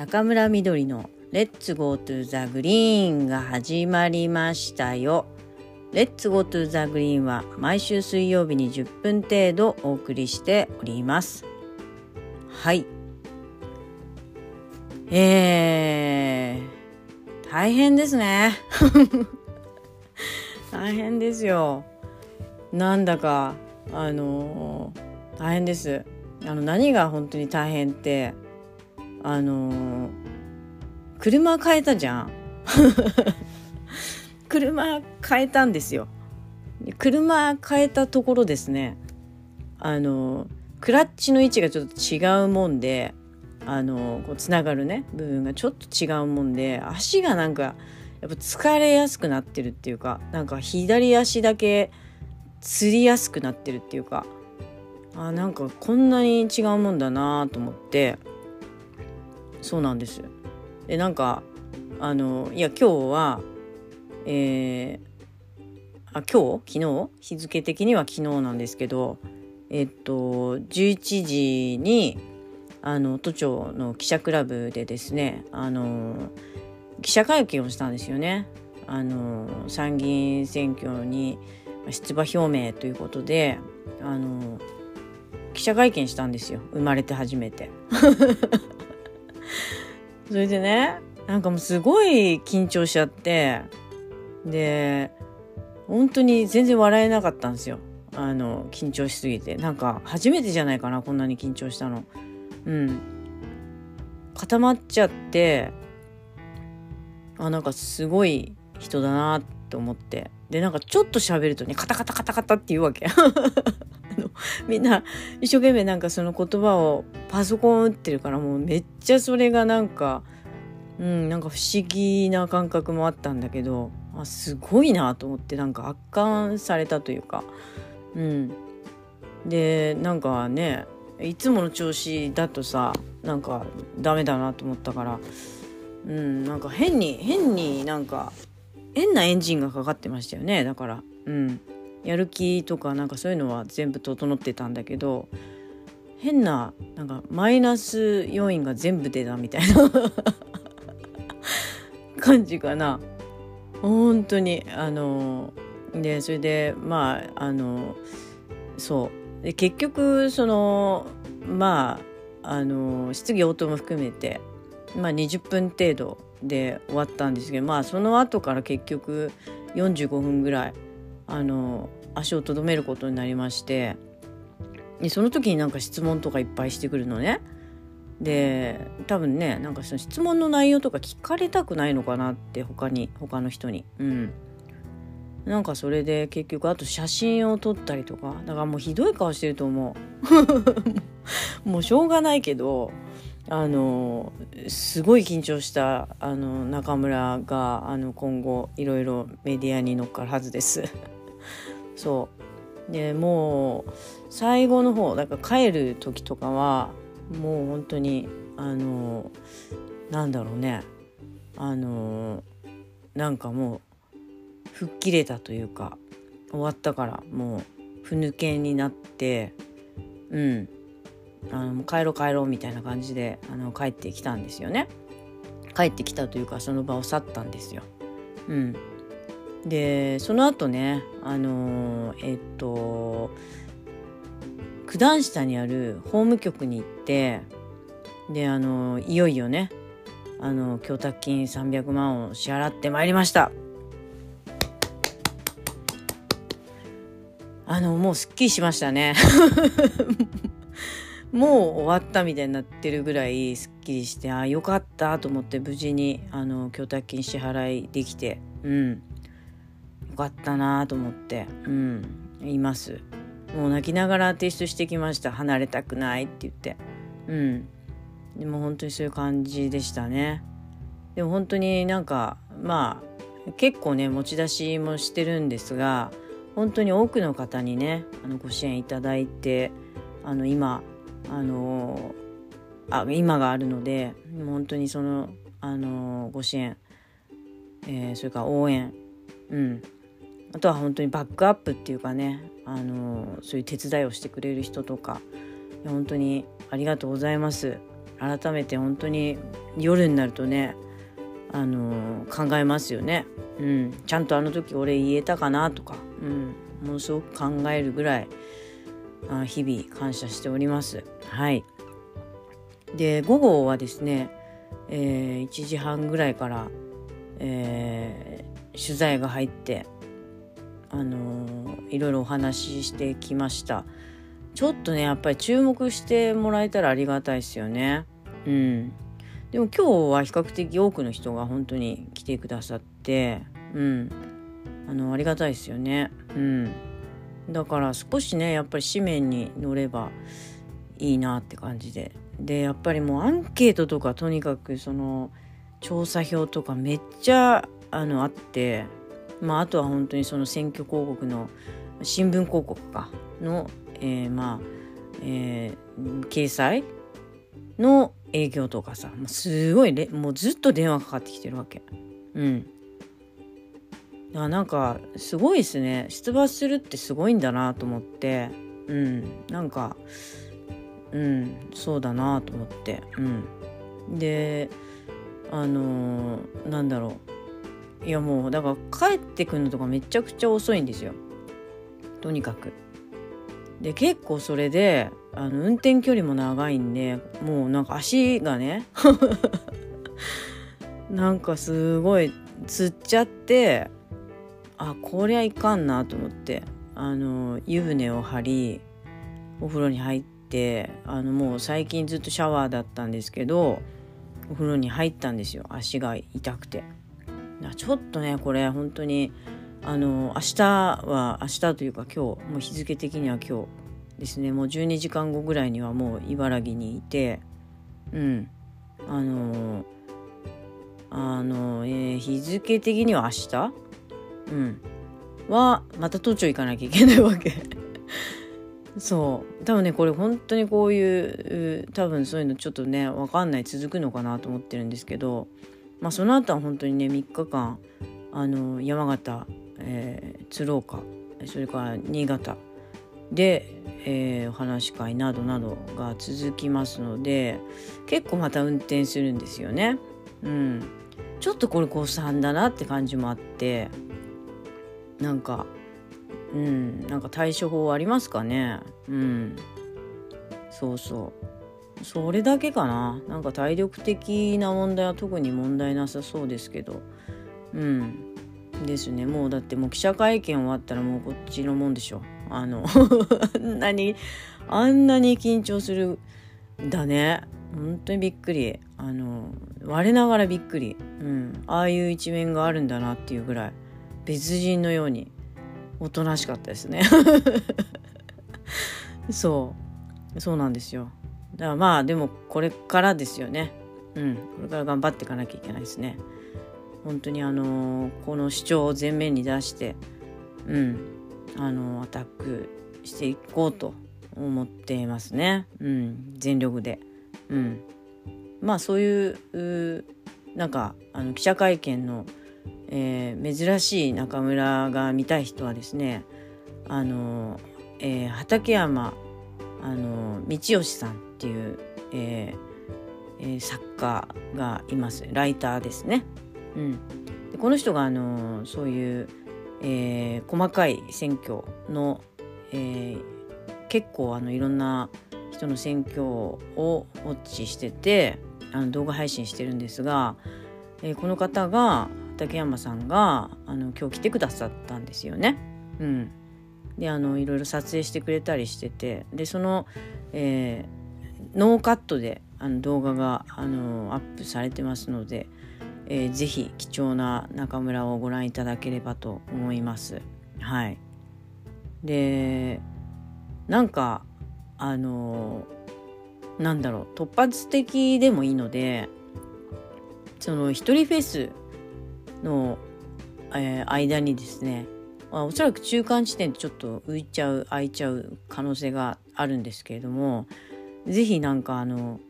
中村みどりの Let's go to the green が始まりましたよ。 Let's go to the green は毎週水曜日に10分程度お送りしております。はい。えー、大変ですね。大変ですよ。なんだか、あのー、大変です。あの、何が本当に大変って、あのー、車変えたじゃん。車変えたんですよ。車変えたところですね。あのクラッチの位置がちょっと違うもんであのこうつながるね部分がちょっと違うもんで足がなんかやっぱ疲れやすくなってるっていうかなんか左足だけつりやすくなってるっていうかあなんかこんなに違うもんだなと思って。そうなんですでなんかあのいや今日はえー、あ今日？昨日？日付的には昨日なんですけどえっと11時にあの都庁の記者クラブでですねあの記者会見をしたんですよね。あの参議院選挙に出馬表明ということであの記者会見したんですよ生まれて初めて。それでねなんかもうすごい緊張しちゃってで本当に全然笑えなかったんですよ。あの緊張しすぎて。なんか初めてじゃないかなこんなに緊張したの。うん。固まっちゃってあなんかすごい人だなって思って。でなんかちょっと喋るとねカタカタカタカタって言うわけ。みんな一生懸命なんかその言葉をパソコン打ってるからもうめっちゃそれがなんかうんなんか不思議な感覚もあったんだけどあすごいなと思ってなんか圧巻されたというか。うん。でなんかねいつもの調子だとさなんかダメだなと思ったからうんなんか変に変になんか変なエンジンがかかってましたよねだから。うん。やる気とかなんかそういうのは全部整ってたんだけど変ななんかマイナス要因が全部出たみたいな 感じかな。本当にあのでそれでまああのそう。で結局そのまああの質疑応答も含めて、まあ、20分程度で終わったんですけどまあその後から結局45分ぐらいあの足をとどめることになりましてでその時になんか質問とかいっぱいしてくるのね。で多分ねなんかその質問の内容とか聞かれたくないのかなって他に他の人に。うん。なんかそれで結局あと写真を撮ったりとか。だからもうひどい顔してると思う。もうしょうがないけどあのすごい緊張したあの中村があの今後いろいろメディアに乗っかるはずです。そう。でもう最後の方だから帰る時とかはもう本当にあのなんだろうね。あのなんかもう吹っ切れたというか終わったからもうふぬけになってうん。あの帰ろう帰ろうみたいな感じであの帰ってきたんですよね。帰ってきたというかその場を去ったんですよ。うん。でその後ねあのえっと九段下にある法務局に行ってであのいよいよねあの供託金300万を支払ってまいりました。あのもうすっきりしましたね。もう終わったみたいになってるぐらいすっきりしてああよかったと思って無事にあの供託金支払いできてうん。かったなと思って。うん。います。もう泣きながら提出してきました。離れたくないって言って。うん。でも本当にそういう感じでしたね。でも本当になんかまあ結構ね持ち出しもしてるんですが本当に多くの方にねあのご支援いただいてあの今あのあ今があるので本当にそのあのご支援、えー、それから応援うん。あとは本当にバックアップっていうかねあのそういう手伝いをしてくれる人とか本当にありがとうございます。改めて本当に夜になるとねあの考えますよね、うん、ちゃんとあの時俺言えたかなとか、うん、ものすごく考えるぐらいあ日々感謝しております。はい。で午後はですね、えー、1時半ぐらいから、えー、取材が入ってあの、いろいろお話ししてきました。ちょっとねやっぱり注目してもらえたらありがたいですよね。うん。でも今日は比較的多くの人が本当に来てくださってうん。あのありがたいですよね。うん。だから少しねやっぱり紙面に乗ればいいなって感じで。でやっぱりもうアンケートとかとにかくその調査票とかめっちゃあのあってまああとは本当にその選挙広告の新聞広告かの、えー、まあ、えー、掲載の営業とかさもうすごいもうずっと電話かかってきてるわけ。うん。あなんかすごいですね。出馬するってすごいんだなと思って。うん。なんかうんそうだなと思って。うん。であのー、なんだろう。いやもうだから帰ってくるのとかめちゃくちゃ遅いんですよ。とにかく。で結構それであの運転距離も長いんでもうなんか足がね なんかすごいつっちゃってあこりゃいかんなと思ってあの湯船を張りお風呂に入ってあのもう最近ずっとシャワーだったんですけどお風呂に入ったんですよ。足が痛くて。ちょっとねこれ本当にあの明日は明日というか今日もう日付的には今日ですね。もう12時間後ぐらいにはもう茨城にいてうん。あのあの、えー、日付的には明日？うん。はまた都庁行かなきゃいけないわけ。そう。多分ねこれ本当にこういう多分そういうのちょっとね分かんない。続くのかなと思ってるんですけど。まあその後は本当にね3日間あの山形、えー、鶴岡それから新潟で、えー、お話し会などなどが続きますので結構また運転するんですよね。うん、ちょっとこれ誤算だなって感じもあってなんかうんなんか対処法ありますかね。うん。そうそう。それだけかな。なんか体力的な問題は特に問題なさそうですけど。うん。ですね。もうだってもう記者会見終わったらもうこっちのもんでしょ。あのあんなにあんなに緊張するだね。本当にびっくり。あの我ながらびっくり、うん、ああいう一面があるんだなっていうぐらい。別人のように。おとなしかったですね。そう。そうなんですよ。だからまあでもこれからですよね。うん。これから頑張っていかなきゃいけないですね。本当にあのー、この主張を前面に出してうん。あのー、アタックしていこうと思っていますね。うん。全力で。うん。まあそういうなんかあの記者会見のえー、珍しい中村が見たい人はですねあの、えー、畠山あの道義さん。っていう、えーえー、作家がいますライターですね。うん、でこの人があのそういう、えー、細かい選挙の、えー、結構あのいろんな人の選挙をウォッチしててあの動画配信してるんですが、えー、この方が竹山さんがあの今日来てくださったんですよね。うん、であのいろいろ撮影してくれたりしててでその、えー、ノーカットであの動画があのアップされてますので、えー、ぜひ貴重な中村をご覧いただければと思います。はい、でなんかあのなんだろう突発的でもいいのでその一人フェスの、えー、間にですね、まあ、おそらく中間地点でちょっと浮いちゃう空いちゃう可能性があるんですけれども是非なんかあの、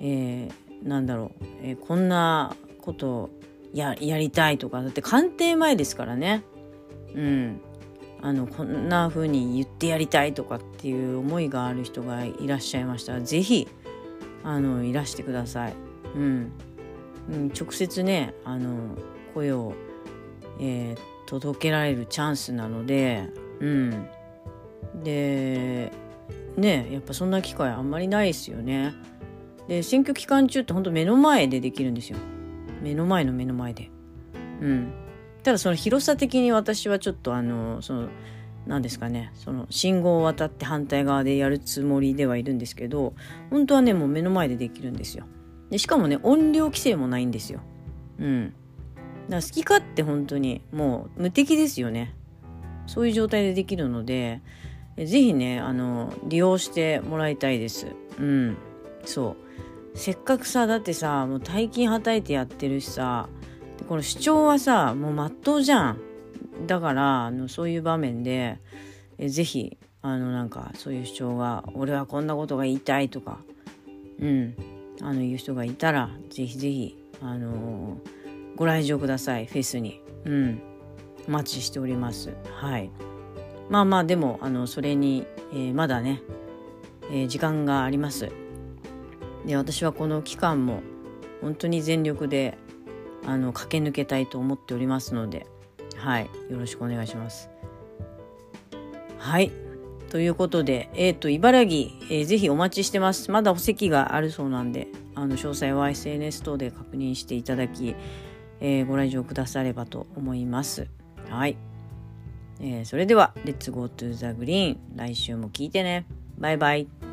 えー、なんだろう、えー、こんなことややりたいとかだって官邸前ですからね。うん。あのこんな風に言ってやりたいとかっていう思いがある人がいらっしゃいましたら是非あのいらしてください。うん、うん、直接ねあの声を、えー、届けられるチャンスなので、うん、でねやっぱそんな機会あんまりないですよね。で選挙期間中ってほんと目の前でできるんですよ。目の前の目の前で。うん。ただその広さ的に私はちょっとあのその何ですかねその信号を渡って反対側でやるつもりではいるんですけど本当はねもう目の前でできるんですよ。でしかもね音量規制もないんですよ。うん。だから好き勝手本当にもう無敵ですよね。そういう状態でできるので是非ねあの利用してもらいたいです。うん。そう。せっかくさだってさもう大金はたいてやってるしさこの主張はさもうまっとうじゃん。だからあのそういう場面でえぜひあのなんかそういう主張が俺はこんなことが言いたいとかうん。あの言う人がいたらぜひぜひあのー、ご来場ください。フェスに。うん。お待ちしております。はい。まあまあでもあのそれに、えー、まだね、えー、時間があります。で私はこの期間も本当に全力であの駆け抜けたいと思っておりますのではいよろしくお願いします。はいということでえっ、ー、と茨城、えー、ぜひお待ちしてます。まだお席があるそうなんであの詳細は SNS 等で確認していただき、えー、ご来場くださればと思います。はい、えー、それでは、 Let's go to the green 来週も聞いてね。バイバイ。